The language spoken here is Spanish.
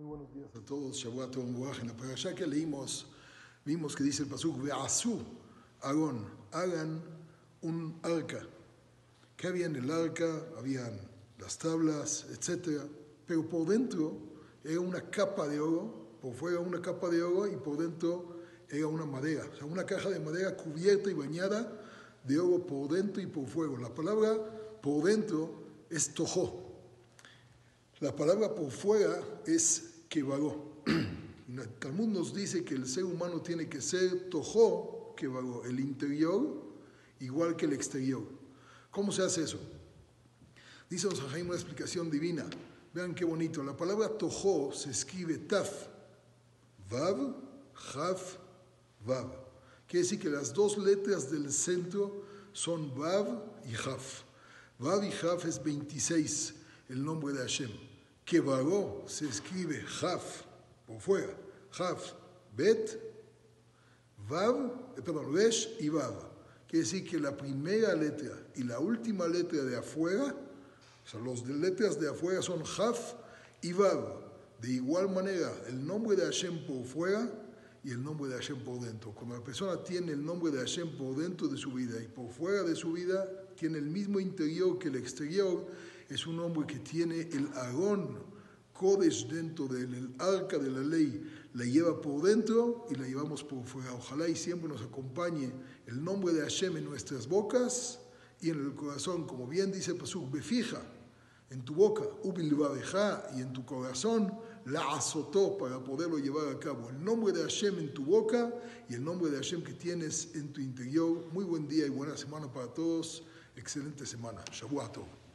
Muy buenos días a todos. Shavuot En la parasha que leímos, vimos que dice el pasuk, Ve'asu, Aarón, hagan un arca. ¿Qué había en el arca? Habían las tablas, etc. Pero por dentro era una capa de oro, por fuera una capa de oro y por dentro era una madera, o sea, una caja de madera cubierta y bañada de oro por dentro y por fuera. La palabra por dentro es tojó. La palabra por fuera es que varó. El Talmud nos dice que el ser humano tiene que ser tojó que varó, el interior igual que el exterior. ¿Cómo se hace eso? Dice Don Jaime una explicación divina. Vean qué bonito. La palabra tojó se escribe taf, vav, jaf, vav. Quiere decir que las dos letras del centro son vav y jaf. Vav y jaf es 26, el nombre de Hashem que varó se escribe Jaf, por fuera, Jaf, Bet, Vav, eh, perdón, Resh y Vav. Quiere decir que la primera letra y la última letra de afuera, o sea, las letras de afuera son Jaf y Vav. De igual manera, el nombre de Hashem por fuera y el nombre de Hashem por dentro. Cuando la persona tiene el nombre de Hashem por dentro de su vida y por fuera de su vida, tiene el mismo interior que el exterior, es un hombre que tiene el Aarón, Kodesh dentro del arca de la ley, la lleva por dentro y la llevamos por fuera. Ojalá y siempre nos acompañe el nombre de Hashem en nuestras bocas y en el corazón, como bien dice Pasuk, fija en tu boca, ubilbabeja, y en tu corazón, la azotó para poderlo llevar a cabo. El nombre de Hashem en tu boca y el nombre de Hashem que tienes en tu interior. Muy buen día y buena semana para todos. Excelente semana. Shabuato.